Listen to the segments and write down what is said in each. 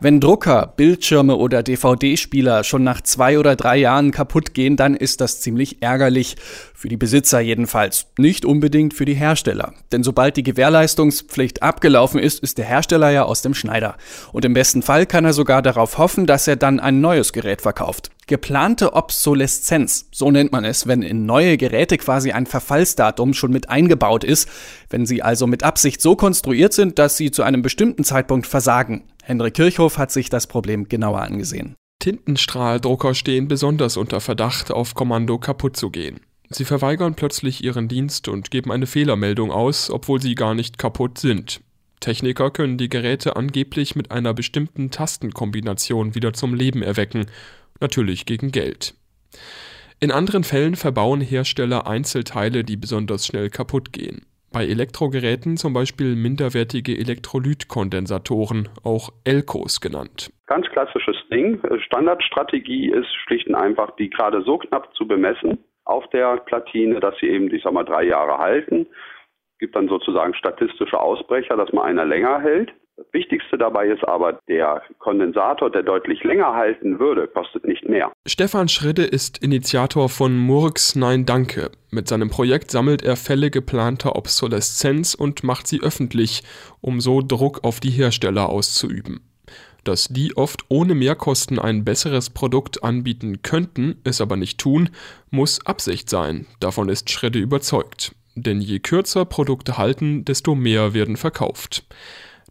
Wenn Drucker, Bildschirme oder DVD-Spieler schon nach zwei oder drei Jahren kaputt gehen, dann ist das ziemlich ärgerlich. Für die Besitzer jedenfalls. Nicht unbedingt für die Hersteller. Denn sobald die Gewährleistungspflicht abgelaufen ist, ist der Hersteller ja aus dem Schneider. Und im besten Fall kann er sogar darauf hoffen, dass er dann ein neues Gerät verkauft. Geplante Obsoleszenz, so nennt man es, wenn in neue Geräte quasi ein Verfallsdatum schon mit eingebaut ist, wenn sie also mit Absicht so konstruiert sind, dass sie zu einem bestimmten Zeitpunkt versagen. Henrik Kirchhoff hat sich das Problem genauer angesehen. Tintenstrahldrucker stehen besonders unter Verdacht, auf Kommando kaputt zu gehen. Sie verweigern plötzlich ihren Dienst und geben eine Fehlermeldung aus, obwohl sie gar nicht kaputt sind. Techniker können die Geräte angeblich mit einer bestimmten Tastenkombination wieder zum Leben erwecken, natürlich gegen Geld. In anderen Fällen verbauen Hersteller Einzelteile, die besonders schnell kaputt gehen. Bei Elektrogeräten zum Beispiel minderwertige Elektrolytkondensatoren, auch Elkos genannt. Ganz klassisches Ding. Standardstrategie ist schlicht und einfach, die gerade so knapp zu bemessen auf der Platine, dass sie eben, ich sag mal, drei Jahre halten. Es gibt dann sozusagen statistische Ausbrecher, dass mal einer länger hält. Das Wichtigste dabei ist aber, der Kondensator, der deutlich länger halten würde, kostet nicht mehr. Stefan Schridde ist Initiator von Murks Nein Danke. Mit seinem Projekt sammelt er Fälle geplanter Obsoleszenz und macht sie öffentlich, um so Druck auf die Hersteller auszuüben. Dass die oft ohne Mehrkosten ein besseres Produkt anbieten könnten, es aber nicht tun, muss Absicht sein. Davon ist Schredde überzeugt. Denn je kürzer Produkte halten, desto mehr werden verkauft.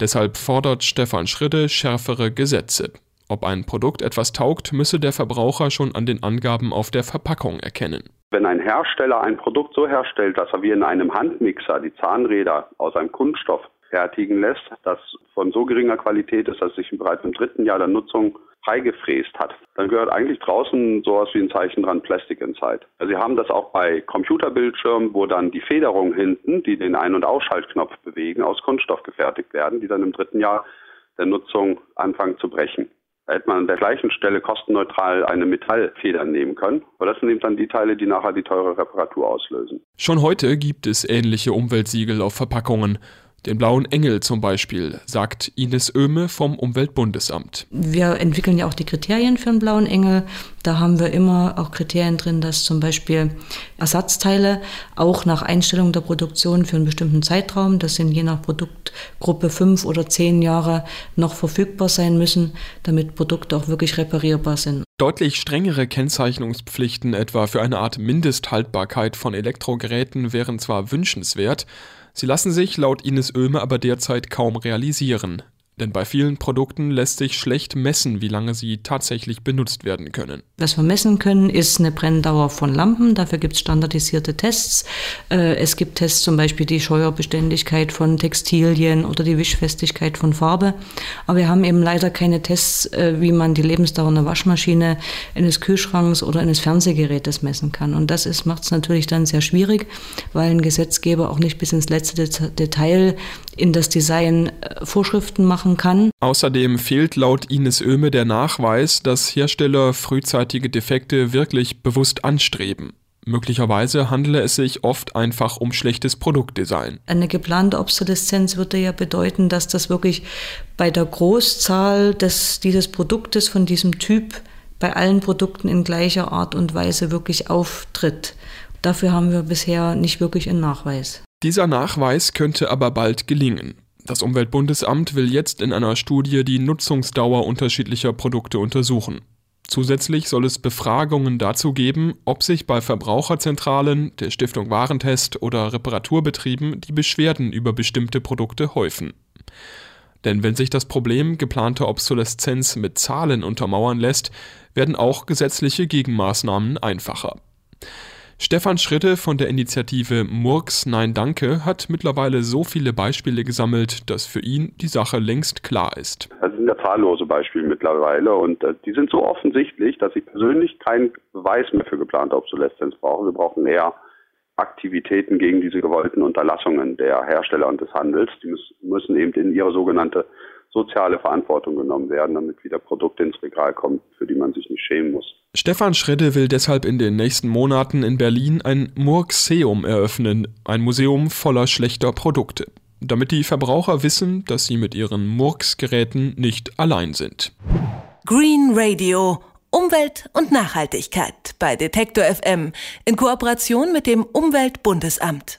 Deshalb fordert Stefan Schridde schärfere Gesetze. Ob ein Produkt etwas taugt, müsse der Verbraucher schon an den Angaben auf der Verpackung erkennen. Wenn ein Hersteller ein Produkt so herstellt, dass er wie in einem Handmixer die Zahnräder aus einem Kunststoff fertigen lässt, das von so geringer Qualität ist, dass sich bereits im dritten Jahr der Nutzung freigefräst hat, dann gehört eigentlich draußen sowas wie ein Zeichen dran Plastic Inside. Also Sie haben das auch bei Computerbildschirmen, wo dann die Federungen hinten, die den Ein- und Ausschaltknopf bewegen, aus Kunststoff gefertigt werden, die dann im dritten Jahr der Nutzung anfangen zu brechen. Da hätte man an der gleichen Stelle kostenneutral eine Metallfeder nehmen können. Aber das sind eben dann die Teile, die nachher die teure Reparatur auslösen. Schon heute gibt es ähnliche Umweltsiegel auf Verpackungen. Den blauen Engel zum Beispiel, sagt Ines Oehme vom Umweltbundesamt. Wir entwickeln ja auch die Kriterien für einen blauen Engel. Da haben wir immer auch Kriterien drin, dass zum Beispiel Ersatzteile auch nach Einstellung der Produktion für einen bestimmten Zeitraum, das sind je nach Produktgruppe fünf oder zehn Jahre, noch verfügbar sein müssen, damit Produkte auch wirklich reparierbar sind. Deutlich strengere Kennzeichnungspflichten etwa für eine Art Mindesthaltbarkeit von Elektrogeräten wären zwar wünschenswert, Sie lassen sich laut Ines Oehme aber derzeit kaum realisieren. Denn bei vielen Produkten lässt sich schlecht messen, wie lange sie tatsächlich benutzt werden können. Was wir messen können, ist eine Brenndauer von Lampen. Dafür gibt es standardisierte Tests. Äh, es gibt Tests zum Beispiel die Scheuerbeständigkeit von Textilien oder die Wischfestigkeit von Farbe. Aber wir haben eben leider keine Tests, äh, wie man die Lebensdauer einer Waschmaschine, eines Kühlschranks oder eines Fernsehgerätes messen kann. Und das macht es natürlich dann sehr schwierig, weil ein Gesetzgeber auch nicht bis ins letzte Detail in das Design äh, Vorschriften macht machen kann. Außerdem fehlt laut Ines Oehme der Nachweis, dass Hersteller frühzeitige Defekte wirklich bewusst anstreben. Möglicherweise handele es sich oft einfach um schlechtes Produktdesign. Eine geplante Obsoleszenz würde ja bedeuten, dass das wirklich bei der Großzahl des, dieses Produktes von diesem Typ bei allen Produkten in gleicher Art und Weise wirklich auftritt. Dafür haben wir bisher nicht wirklich einen Nachweis. Dieser Nachweis könnte aber bald gelingen. Das Umweltbundesamt will jetzt in einer Studie die Nutzungsdauer unterschiedlicher Produkte untersuchen. Zusätzlich soll es Befragungen dazu geben, ob sich bei Verbraucherzentralen, der Stiftung Warentest oder Reparaturbetrieben die Beschwerden über bestimmte Produkte häufen. Denn wenn sich das Problem geplanter Obsoleszenz mit Zahlen untermauern lässt, werden auch gesetzliche Gegenmaßnahmen einfacher. Stefan Schritte von der Initiative Murks Nein Danke hat mittlerweile so viele Beispiele gesammelt, dass für ihn die Sache längst klar ist. Das sind ja zahllose Beispiele mittlerweile und äh, die sind so offensichtlich, dass ich persönlich keinen Beweis mehr für geplante Obsoleszenz brauche. Wir brauchen eher Aktivitäten gegen diese gewollten Unterlassungen der Hersteller und des Handels. Die müssen eben in ihre sogenannte soziale Verantwortung genommen werden, damit wieder Produkte ins Regal kommen, für die man sich nicht schämen muss. Stefan Schredde will deshalb in den nächsten Monaten in Berlin ein Murkseum eröffnen, ein Museum voller schlechter Produkte, damit die Verbraucher wissen, dass sie mit ihren Murksgeräten nicht allein sind. Green Radio Umwelt und Nachhaltigkeit bei Detektor FM in Kooperation mit dem Umweltbundesamt.